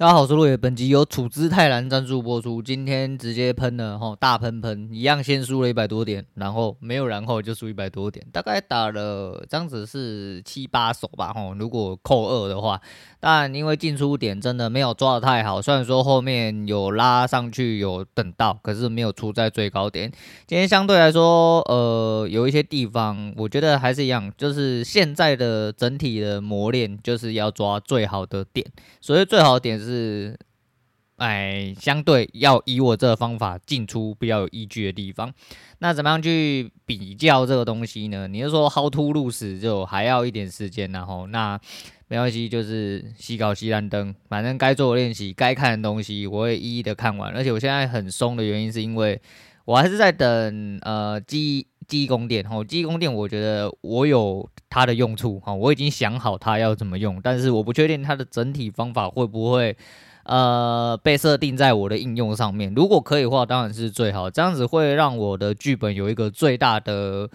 大家好，我是陆野，本集由处之泰然赞助播出。今天直接喷了吼，大喷喷，一样先输了一百多点，然后没有然后就输一百多点，大概打了这样子是七八手吧吼，如果扣二的话，但因为进出点真的没有抓得太好，虽然说后面有拉上去有等到，可是没有出在最高点。今天相对来说，呃，有一些地方我觉得还是一样，就是现在的整体的磨练就是要抓最好的点，所以最好的点是。是，哎，相对要以我这个方法进出比较有依据的地方，那怎么样去比较这个东西呢？你是说 how to lose 就还要一点时间，然后那没关系，就是西搞西烂灯，反正该做的练习、该看的东西，我会一一的看完。而且我现在很松的原因，是因为我还是在等呃记忆记忆宫殿吼，记忆宫殿，我觉得我有它的用处哈，我已经想好它要怎么用，但是我不确定它的整体方法会不会呃被设定在我的应用上面。如果可以的话，当然是最好，这样子会让我的剧本有一个最大的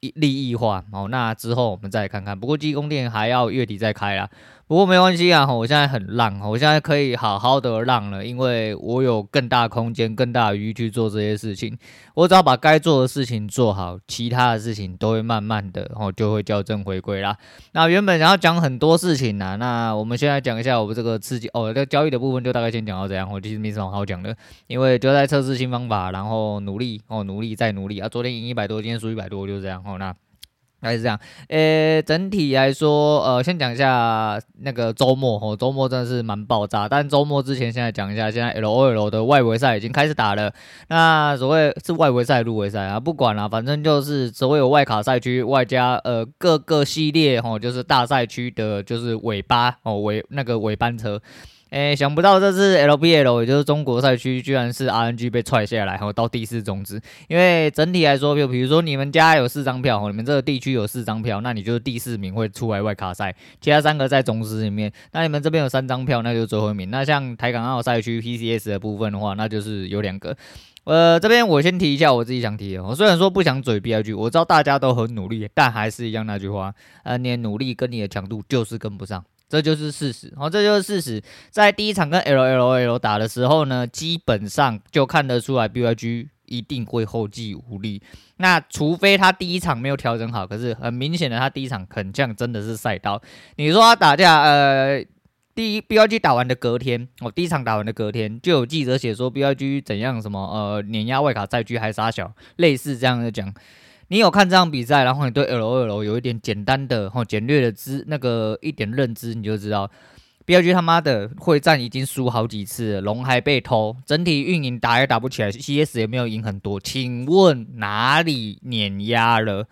利益化好。那之后我们再看看，不过记忆宫殿还要月底再开啦。不过没关系啊，我现在很浪，我现在可以好好的浪了，因为我有更大空间、更大的余去做这些事情。我只要把该做的事情做好，其他的事情都会慢慢的，然后就会校正回归啦。那原本想要讲很多事情呢，那我们现在讲一下我们这个刺激哦，这个交易的部分就大概先讲到这样。我其实没什么好讲的，因为就在测试新方法，然后努力哦，努力再努力啊。昨天赢一百多，今天输一百多，就这样哦。那。还是这样，诶，整体来说，呃，先讲一下那个周末吼，周末真的是蛮爆炸。但周末之前，现在讲一下，现在 LOL 的外围赛已经开始打了。那所谓是外围赛、入围赛啊，不管了，反正就是所谓有外卡赛区，外加呃各个系列吼，就是大赛区的，就是尾巴哦尾那个尾班车。诶，想不到这次 LPL 也就是中国赛区，居然是 RNG 被踹下来，然后到第四种子。因为整体来说，就比如说你们家有四张票，你们这个地区有四张票，那你就是第四名会出来外卡赛，其他三个在种子里面。那你们这边有三张票，那就是最后一名。那像台港澳赛区 PCS 的部分的话，那就是有两个。呃，这边我先提一下我自己想提的，我虽然说不想嘴 BIG，我知道大家都很努力，但还是一样那句话，呃，你的努力跟你的强度就是跟不上。这就是事实，哦，这就是事实。在第一场跟 LLL 打的时候呢，基本上就看得出来 BYG 一定会后继无力。那除非他第一场没有调整好，可是很明显的，他第一场很像真的是赛刀。你说他打架，呃，第一 BYG 打完的隔天，哦，第一场打完的隔天，就有记者写说 BYG 怎样什么，呃，碾压外卡赛区还杀小，类似这样的讲。你有看这场比赛，然后你对 LOL 有一点简单的、吼简略的知那个一点认知，你就知道，BLG 他妈的会战已经输好几次了，龙还被偷，整体运营打也打不起来，CS 也没有赢很多，请问哪里碾压了？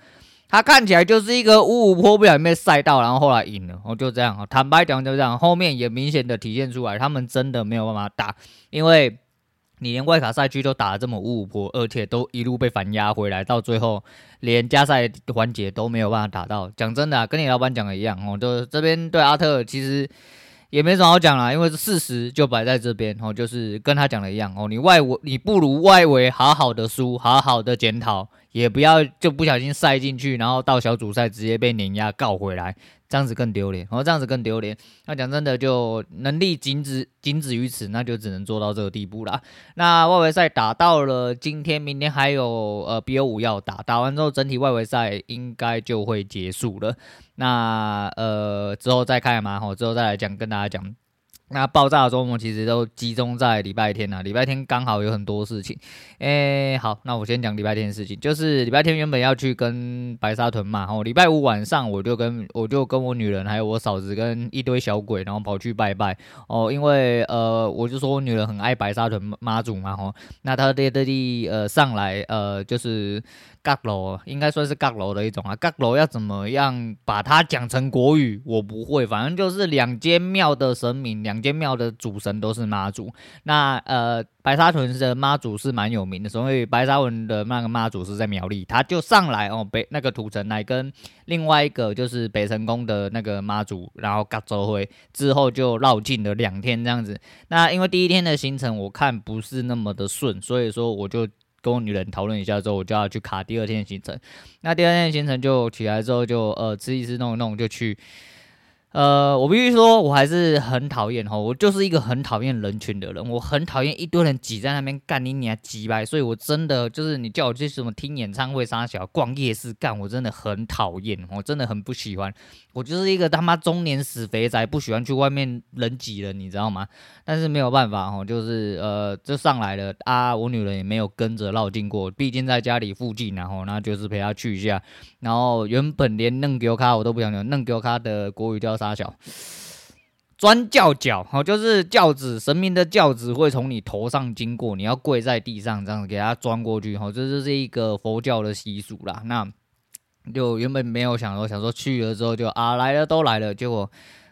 他看起来就是一个五五破不小心被赛到，然后后来赢了，哦就这样，坦白讲就这样，后面也明显的体现出来，他们真的没有办法打，因为。你连外卡赛区都打得这么五五破，而且都一路被反压回来，到最后连加赛环节都没有办法打到。讲真的啊，跟你老板讲的一样哦，就这边对阿特其实也没什么好讲啦，因为事实就摆在这边哦，就是跟他讲的一样哦，你外围你不如外围好好的输，好好的检讨，也不要就不小心赛进去，然后到小组赛直接被碾压告回来。这样子更丢脸，然后这样子更丢脸。那讲真的，就能力仅止仅止于此，那就只能做到这个地步了。那外围赛打到了今天，明天还有呃 BO 五要打，打完之后整体外围赛应该就会结束了。那呃之后再看嘛，吼，之后再来讲，跟大家讲。那爆炸的周末其实都集中在礼拜天呐、啊，礼拜天刚好有很多事情。诶、好，那我先讲礼拜天的事情，就是礼拜天原本要去跟白沙屯嘛，哦，礼拜五晚上我就跟我就跟我女人还有我嫂子跟一堆小鬼，然后跑去拜拜哦，因为呃，我就说我女人很爱白沙屯妈祖嘛，吼，那她爹爹地呃上来呃就是。阁楼应该算是阁楼的一种啊，阁楼要怎么样把它讲成国语？我不会，反正就是两间庙的神明，两间庙的主神都是妈祖。那呃，白沙屯的妈祖是蛮有名的，所以白沙屯的那个妈祖是在苗栗，他就上来哦，北那个土城来跟另外一个就是北成宫的那个妈祖，然后阁州会之后就绕境了两天这样子。那因为第一天的行程我看不是那么的顺，所以说我就。跟我女人讨论一下之后，我就要去卡第二天的行程。那第二天的行程就起来之后就呃吃一吃弄一弄就去呃，我必须说，我还是很讨厌哈，我就是一个很讨厌人群的人，我很讨厌一堆人挤在那边干你娘鸡掰，所以我真的就是你叫我去什么听演唱会、杀小、逛夜市干，我真的很讨厌，我真的很不喜欢，我就是一个他妈中年死肥宅，不喜欢去外面人挤人，你知道吗？但是没有办法哈，就是呃，就上来了啊，我女人也没有跟着绕进过，毕竟在家里附近，然后那就是陪她去一下，然后原本连嫩丢卡我都不想讲，嫩丢卡的国语叫。大小钻轿脚，好，就是轿子，神明的轿子会从你头上经过，你要跪在地上，这样子给他钻过去，好，这就是一个佛教的习俗啦。那就原本没有想说，想说去了之后就啊来了都来了，结果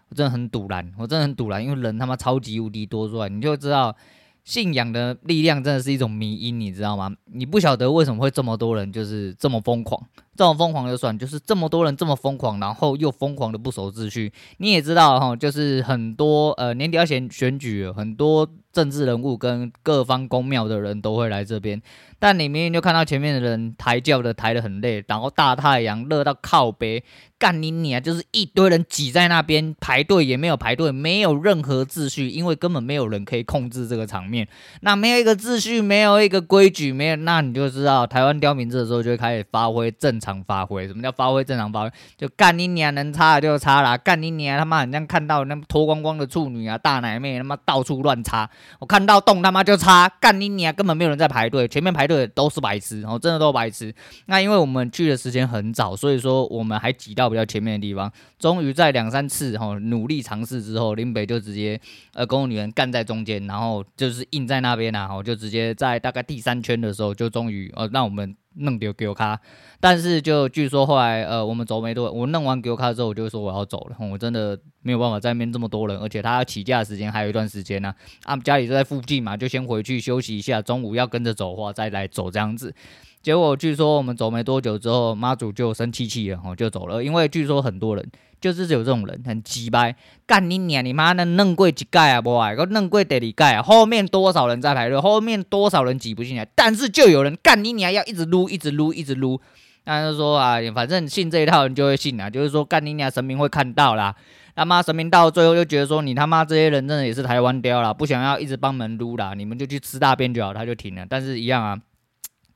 我真的很堵然，我真的很堵然，因为人他妈超级无敌多出来，你就知道信仰的力量真的是一种迷因，你知道吗？你不晓得为什么会这么多人就是这么疯狂。这种疯狂的算，就是这么多人这么疯狂，然后又疯狂的不守秩序。你也知道哈，就是很多呃年底要选选举，很多政治人物跟各方公庙的人都会来这边。但你明明就看到前面的人抬轿的抬得很累，然后大太阳热到靠北，干你你啊，就是一堆人挤在那边排队也没有排队，没有任何秩序，因为根本没有人可以控制这个场面。那没有一个秩序，没有一个规矩，没有，那你就知道台湾刁民这时候就会开始发挥正常。常发挥什么叫发挥正常发挥？就干你娘，能插就插啦！干你娘，他妈好像看到那脱光光的处女啊、大奶妹，他妈到处乱插。我看到洞他妈就插，干你娘，根本没有人在排队，前面排队都是白痴，然后真的都白痴。那因为我们去的时间很早，所以说我们还挤到比较前面的地方。终于在两三次哈努力尝试之后，林北就直接呃跟我女人干在中间，然后就是硬在那边啊，然后就直接在大概第三圈的时候，就终于呃让我们。弄丢给我卡，但是就据说后来呃我们走没多，我弄完给我卡之后，我就说我要走了，我真的没有办法在那边这么多人，而且他要起驾时间还有一段时间呢、啊，啊家里就在附近嘛，就先回去休息一下，中午要跟着走的话再来走这样子。结果据说我们走没多久之后，妈祖就生气气了，就走了，因为据说很多人。就是有这种人很鸡掰，干你娘！你妈那弄贵几盖啊？不爱，我弄过第二盖啊！后面多少人在排队？后面多少人挤不进来？但是就有人干你娘，要一直撸，一直撸，一直撸。那就说啊，反正信这一套人就会信啊，就是说干你娘，神明会看到啦。他妈神明到最后就觉得说，你他妈这些人真的也是台湾雕啦，不想要一直帮门撸啦，你们就去吃大便就好，他就停了。但是一样啊，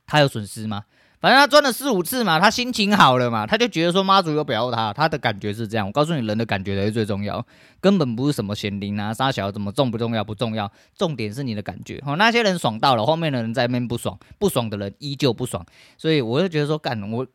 他有损失吗？反正他钻了四五次嘛，他心情好了嘛，他就觉得说妈祖又保佑他，他的感觉是这样。我告诉你，人的感觉才是最重要，根本不是什么显灵啊、杀小怎么重不重要不重要，重点是你的感觉。哦，那些人爽到了，后面的人在那边不爽，不爽的人依旧不爽，所以我就觉得说，干我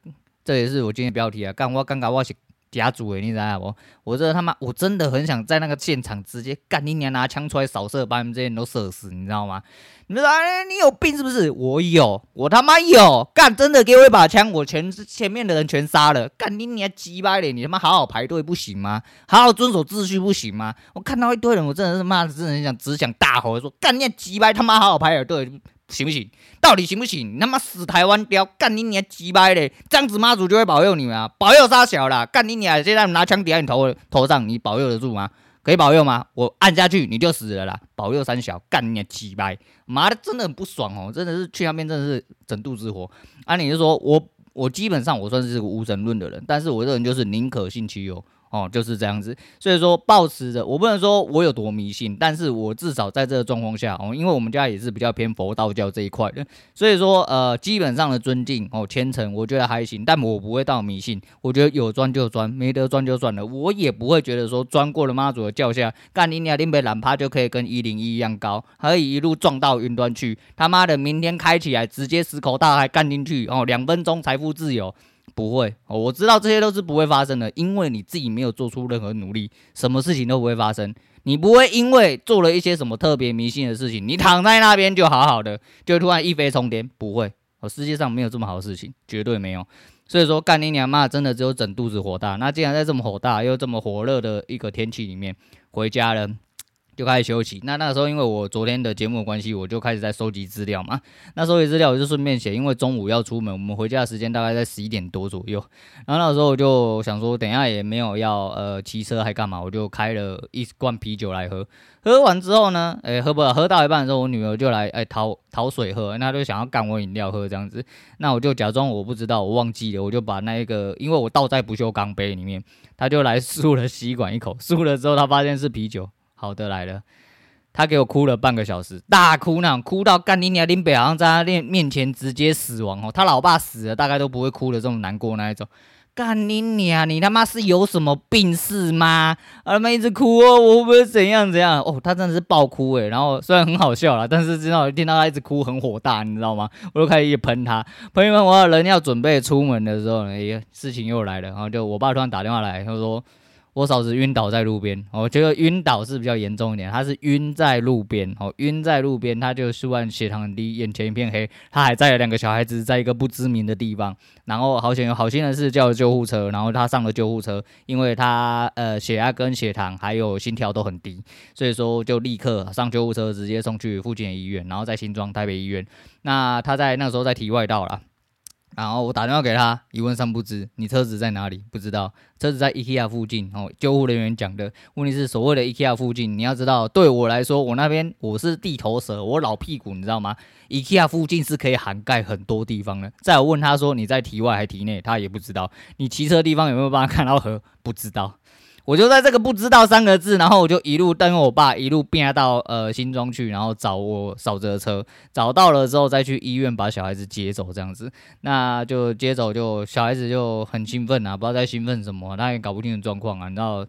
这也是我今天标题啊，干我尴尬我是。家族诶，你知道不？我这他妈，我真的很想在那个现场直接干你娘，拿枪出来扫射，把你们这些人都射死，你知道吗？你们说，哎，你有病是不是？我有，我他妈有，干真的给我一把枪，我全前面的人全杀了，干你娘鸡巴脸，你他妈好好排队不行吗？好好遵守秩序不行吗？我看到一堆人，我真的是妈的，真的很想只想大吼说，干你娘鸡巴，他妈好好排队。行不行？到底行不行？你他妈死台湾雕，干你娘鸡掰嘞！这样子妈祖就会保佑你们啊，保佑杀小啦，干你娘！现在拿枪抵在你头头上，你保佑得住吗？可以保佑吗？我按下去你就死了啦！保佑三小，干你娘鸡掰！妈的，真的很不爽哦，真的是去那边真的是整肚子火。啊，你就说我我基本上我算是个无神论的人，但是我这人就是宁可信其有。哦，就是这样子，所以说抱持着，我不能说我有多迷信，但是我至少在这个状况下，哦，因为我们家也是比较偏佛道教这一块的，所以说呃，基本上的尊敬哦，虔诚，我觉得还行，但我不会到迷信，我觉得有钻就钻，没得钻就算了，我也不会觉得说钻过了妈祖的轿下，干你娘林北懒趴就可以跟一零一一样高，可以一路撞到云端去，他妈的明天开起来直接十口大海干进去，哦，两分钟财富自由。不会哦，我知道这些都是不会发生的，因为你自己没有做出任何努力，什么事情都不会发生。你不会因为做了一些什么特别迷信的事情，你躺在那边就好好的，就突然一飞冲天。不会，我世界上没有这么好的事情，绝对没有。所以说，干你娘妈，真的只有整肚子火大。那既然在这么火大又这么火热的一个天气里面回家了。就开始休息。那那时候，因为我昨天的节目关系，我就开始在收集资料嘛。那收集资料我就顺便写，因为中午要出门，我们回家的时间大概在十一点多左右。然后那时候我就想说，等一下也没有要呃骑车还干嘛，我就开了一罐啤酒来喝。喝完之后呢，哎、欸，喝不了，喝到一半的时候，我女儿就来哎讨讨水喝，那就想要干我饮料喝这样子。那我就假装我不知道，我忘记了，我就把那一个，因为我倒在不锈钢杯里面，她就来 漱了吸管一口，漱了之后她发现是啤酒，好的来了，他给我哭了半个小时，大哭那种，哭到干你娘林北好像在他面面前直接死亡哦，他老爸死了大概都不会哭的这种难过那一种。干你娘！你他妈是有什么病是吗？啊他妈一直哭哦，我会不会怎样怎样？哦，他真的是爆哭诶。然后虽然很好笑啦，但是知道听到他一直哭很火大，你知道吗？我就开始一喷他。朋友们，我人要准备出门的时候，哎，事情又来了。然后就我爸突然打电话来，他说。我嫂子晕倒在路边，我觉得晕倒是比较严重一点，她是晕在路边，哦，晕在路边，她就突然血糖很低，眼前一片黑，她还载了两个小孩子在一个不知名的地方，然后好险有好心的是叫了救护车，然后她上了救护车，因为她呃血压跟血糖还有心跳都很低，所以说就立刻上救护车，直接送去附近的医院，然后在新庄台北医院，那她在那时候在体外道了。然后我打电话给他，一问三不知，你车子在哪里？不知道，车子在 IKEA 附近。哦，救护人员讲的，问题是所谓的 IKEA 附近，你要知道，对我来说，我那边我是地头蛇，我老屁股，你知道吗？IKEA 附近是可以涵盖很多地方的。再问他说，你在体外还体内？他也不知道。你骑车的地方有没有办法看到河？不知道。我就在这个不知道三个字，然后我就一路跟我爸一路变到呃新庄去，然后找我嫂子的车，找到了之后再去医院把小孩子接走，这样子，那就接走就小孩子就很兴奋啊，不知道在兴奋什么，他也搞不清楚状况啊，你知道。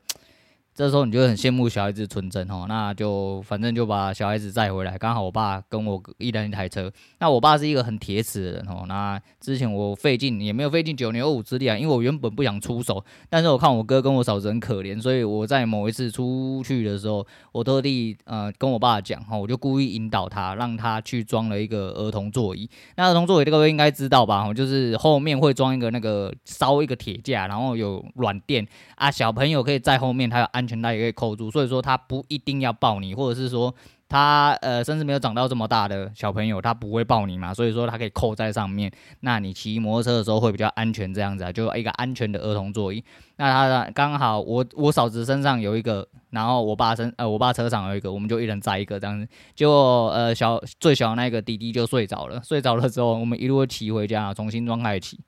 这时候你就很羡慕小孩子纯真哦，那就反正就把小孩子载回来，刚好我爸跟我一人一台车。那我爸是一个很铁齿的人哦，那之前我费尽也没有费尽九牛二虎之力啊，因为我原本不想出手，但是我看我哥跟我嫂子很可怜，所以我在某一次出去的时候，我特地呃跟我爸讲哈，我就故意引导他，让他去装了一个儿童座椅。那儿童座椅这个应该知道吧？就是后面会装一个那个烧一个铁架，然后有软垫啊，小朋友可以在后面，他有安全带也可以扣住，所以说他不一定要抱你，或者是说他呃甚至没有长到这么大的小朋友，他不会抱你嘛，所以说他可以扣在上面。那你骑摩托车的时候会比较安全，这样子啊，就一个安全的儿童座椅。那他刚好我我嫂子身上有一个，然后我爸身呃我爸车上有一个，我们就一人载一个这样子。结果呃小最小那个弟弟就睡着了，睡着了之后我们一路骑回家，重新装开始骑，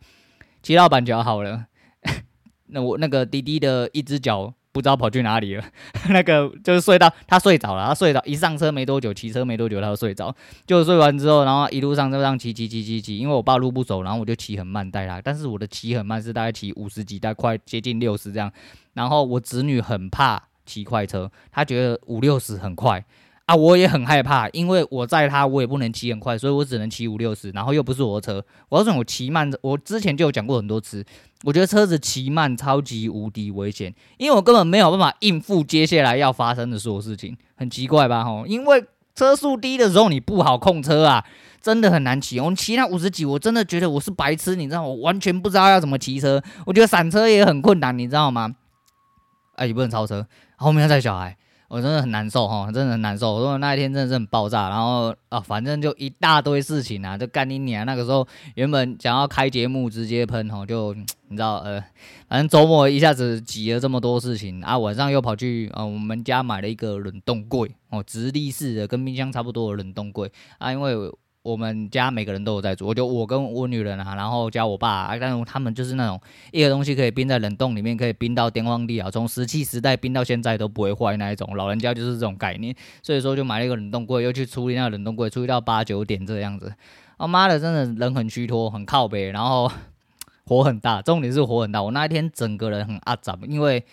骑到板桥好了。那我那个弟弟的一只脚。不知道跑去哪里了，那个就是睡到他睡着了，他睡着一上车没多久，骑车没多久他就睡着，就睡完之后，然后一路上就这样骑骑骑骑骑，因为我爸路不熟，然后我就骑很慢带他，但是我的骑很慢是大概骑五十几，大概快接近六十这样，然后我侄女很怕骑快车，她觉得五六十很快。啊，我也很害怕，因为我载他，我也不能骑很快，所以我只能骑五六十，然后又不是我的车。我要说，我骑慢，我之前就有讲过很多次，我觉得车子骑慢超级无敌危险，因为我根本没有办法应付接下来要发生的所有事情，很奇怪吧？吼，因为车速低的时候你不好控车啊，真的很难骑。我骑到五十几，我真的觉得我是白痴，你知道，我完全不知道要怎么骑车。我觉得闪车也很困难，你知道吗？哎，也不能超车，后面要载小孩。我真的很难受哈，真的很难受。我说那一天真的是很爆炸，然后啊，反正就一大堆事情啊，就干你娘。那个时候原本想要开节目直接喷哦，就你知道呃，反正周末一下子挤了这么多事情啊，晚上又跑去啊我们家买了一个冷冻柜哦，直立式的跟冰箱差不多的冷冻柜啊，因为。我们家每个人都有在做，我就我跟我女人啊，然后加我爸啊，但是他们就是那种一个东西可以冰在冷冻里面，可以冰到天荒地老，从石器时代冰到现在都不会坏那一种。老人家就是这种概念，所以说就买了一个冷冻柜，又去处理那个冷冻柜，处理到八九点这样子。我妈的，真的人很虚脱，很靠北，然后火很大，重点是火很大。我那一天整个人很阿杂，因为。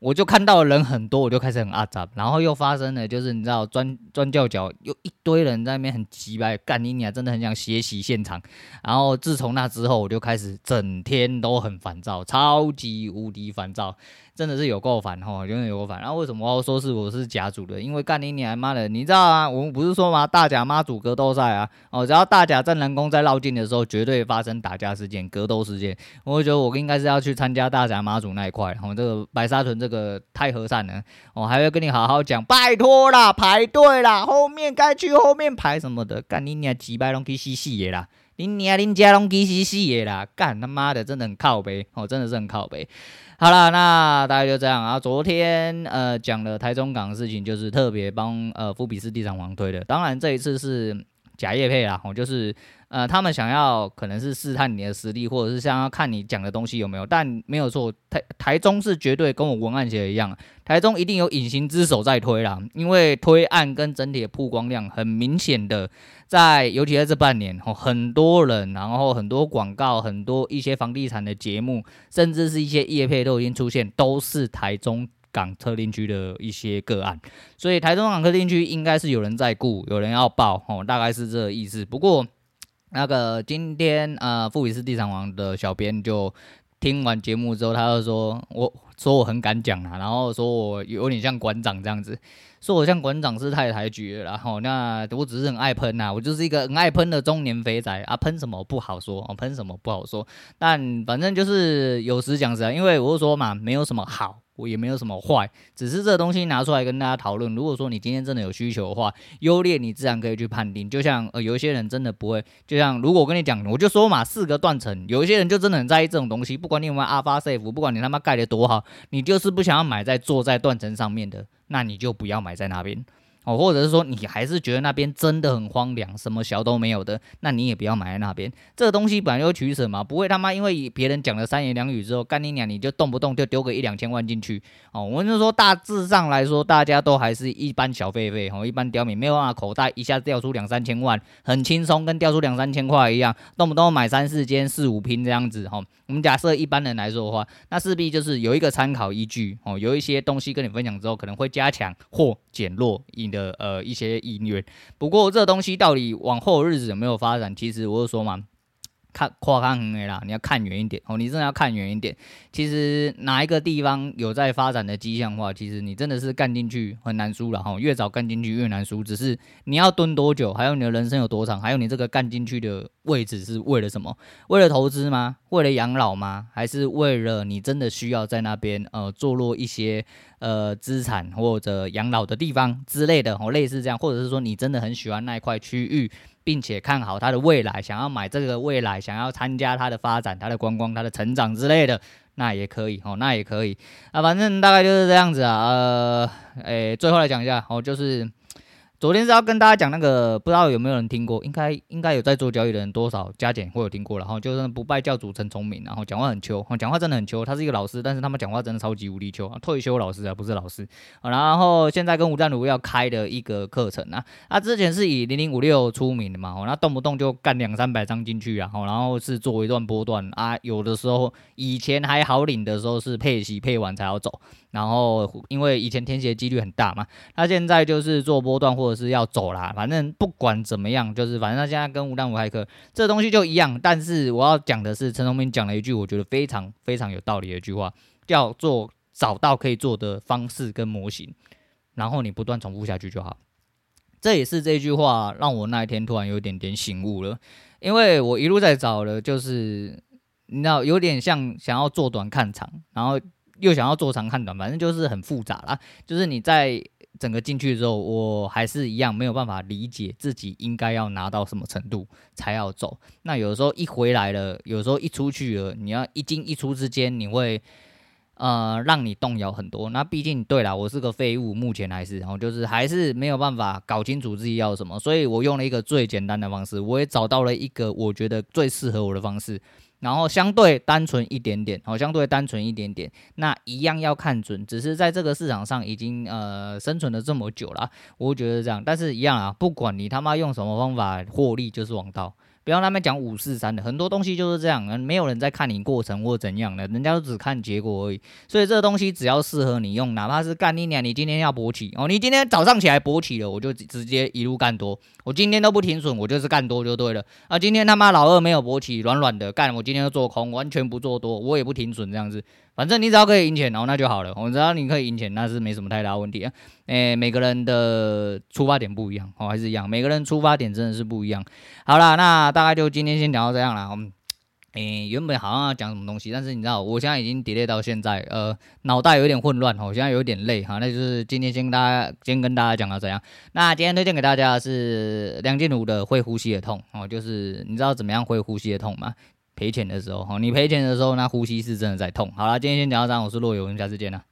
我就看到人很多，我就开始很阿杂，然后又发生了，就是你知道钻钻教角，又一堆人在那边很急白干你娘，真的很想血洗现场。然后自从那之后，我就开始整天都很烦躁，超级无敌烦躁。真的是有够烦哈，真的有够烦。然后为什么我要说是我是甲组的？因为干你娘妈的，你知道啊？我们不是说吗？大甲妈祖格斗赛啊，哦，只要大甲镇澜宫在绕境的时候，绝对发生打架事件、格斗事件。我觉得我应该是要去参加大甲妈祖那一块，然后这个白沙屯这个太和善了，我还会跟你好好讲，拜托啦，排队啦，后面该去后面排什么的，干你娘几百龙去死死的啦！你娘恁家龙去死死的啦！干他妈的，真的很靠背哦，真的是很靠背。好了，那大概就这样啊。昨天呃讲了台中港的事情，就是特别帮呃富比士地产王推的。当然这一次是假业配啦，我就是呃他们想要可能是试探你的实力，或者是想要看你讲的东西有没有。但没有错，台台中是绝对跟我文案写的一样，台中一定有隐形之手在推啦，因为推案跟整体的曝光量很明显的。在尤其在这半年，很多人，然后很多广告，很多一些房地产的节目，甚至是一些业配都已经出现，都是台中港特定区的一些个案，所以台中港特定区应该是有人在雇，有人要报，哦，大概是这个意思。不过那个今天呃，富比士地产王的小编就听完节目之后，他就说我说我很敢讲啊，然后说我有点像馆长这样子。说我像馆长是太抬举了，然后那我只是很爱喷呐，我就是一个很爱喷的中年肥仔啊，喷什么不好说，哦，喷什么不好说，但反正就是有时讲实在，因为我就说嘛，没有什么好。我也没有什么坏，只是这东西拿出来跟大家讨论。如果说你今天真的有需求的话，优劣你自然可以去判定。就像呃，有一些人真的不会，就像如果我跟你讲，我就说嘛，四个断层，有一些人就真的很在意这种东西。不管你有没有阿发 safe，不管你他妈盖的多好，你就是不想要买在坐在断层上面的，那你就不要买在那边。哦，或者是说你还是觉得那边真的很荒凉，什么小都没有的，那你也不要买在那边。这个东西本来就取舍嘛，不会他妈因为别人讲了三言两语之后，干你娘你就动不动就丢个一两千万进去。哦，我们就说大致上来说，大家都还是一般小费费，哦，一般刁民没有办法口袋一下子掉出两三千万，很轻松，跟掉出两三千块一样，动不动买三四间四五拼这样子。哦，我们假设一般人来说的话，那势必就是有一个参考依据。哦，有一些东西跟你分享之后，可能会加强或减弱你的呃一些意愿，不过这东西到底往后日子有没有发展，其实我就说嘛。看跨看远啦，你要看远一点哦，你真的要看远一点。其实哪一个地方有在发展的迹象的话，其实你真的是干进去很难输了哈，越早干进去越难输。只是你要蹲多久，还有你的人生有多长，还有你这个干进去的位置是为了什么？为了投资吗？为了养老吗？还是为了你真的需要在那边呃坐落一些呃资产或者养老的地方之类的哦，类似这样，或者是说你真的很喜欢那一块区域。并且看好它的未来，想要买这个未来，想要参加它的发展、它的观光、它的成长之类的，那也可以哦，那也可以啊，反正大概就是这样子啊。呃，诶，最后来讲一下哦，就是。昨天是要跟大家讲那个，不知道有没有人听过？应该应该有在做交易的人，多少加减会有听过。然后就是不败教主陈聪明，然后讲话很秋，讲话真的很秋。他是一个老师，但是他们讲话真的超级无敌秋，退休老师啊，不是老师。然后现在跟吴淡如要开的一个课程啊，他之前是以零零五六出名的嘛，那动不动就干两三百张进去啊，然后是做一段波段啊，有的时候以前还好领的时候是配息配完才要走。然后，因为以前填写几率很大嘛，他现在就是做波段或者是要走啦，反正不管怎么样，就是反正他现在跟吴淡如开课，这东西就一样。但是我要讲的是，陈崇明讲了一句我觉得非常非常有道理的一句话，叫做找到可以做的方式跟模型，然后你不断重复下去就好。这也是这句话让我那一天突然有点点醒悟了，因为我一路在找的，就是你知道，有点像想要做短看长，然后。又想要做长看短，反正就是很复杂啦。就是你在整个进去之后，我还是一样没有办法理解自己应该要拿到什么程度才要走。那有时候一回来了，有时候一出去了，你要一进一出之间，你会呃让你动摇很多。那毕竟对啦，我是个废物，目前还是，然后就是还是没有办法搞清楚自己要什么。所以我用了一个最简单的方式，我也找到了一个我觉得最适合我的方式。然后相对单纯一点点，好，相对单纯一点点，那一样要看准，只是在这个市场上已经呃生存了这么久了，我觉得这样，但是一样啊，不管你他妈用什么方法获利，就是王道。不要那边讲五四三的，很多东西就是这样，没有人在看你过程或怎样的，人家都只看结果而已。所以这个东西只要适合你用，哪怕是干你娘，你今天要勃起哦，你今天早上起来勃起了，我就直接一路干多，我今天都不停损，我就是干多就对了啊。今天他妈老二没有勃起，软软的干，我今天就做空，完全不做多，我也不停损这样子。反正你只要可以赢钱，然后那就好了。我知道你可以赢钱，那是没什么太大问题啊。诶，每个人的出发点不一样哦，还是一样，每个人出发点真的是不一样。好啦，那大概就今天先讲到这样了。我们诶，原本好像要讲什么东西，但是你知道，我现在已经 delay 到现在，呃，脑袋有点混乱哦，现在有点累哈。那就是今天先跟大家先跟大家讲到这样。那今天推荐给大家的是梁静茹的《会呼吸的痛》哦，就是你知道怎么样会呼吸的痛吗？赔钱的时候，哈，你赔钱的时候，那呼吸是真的在痛。好了，今天先讲到这，我是洛友，我们下次见了。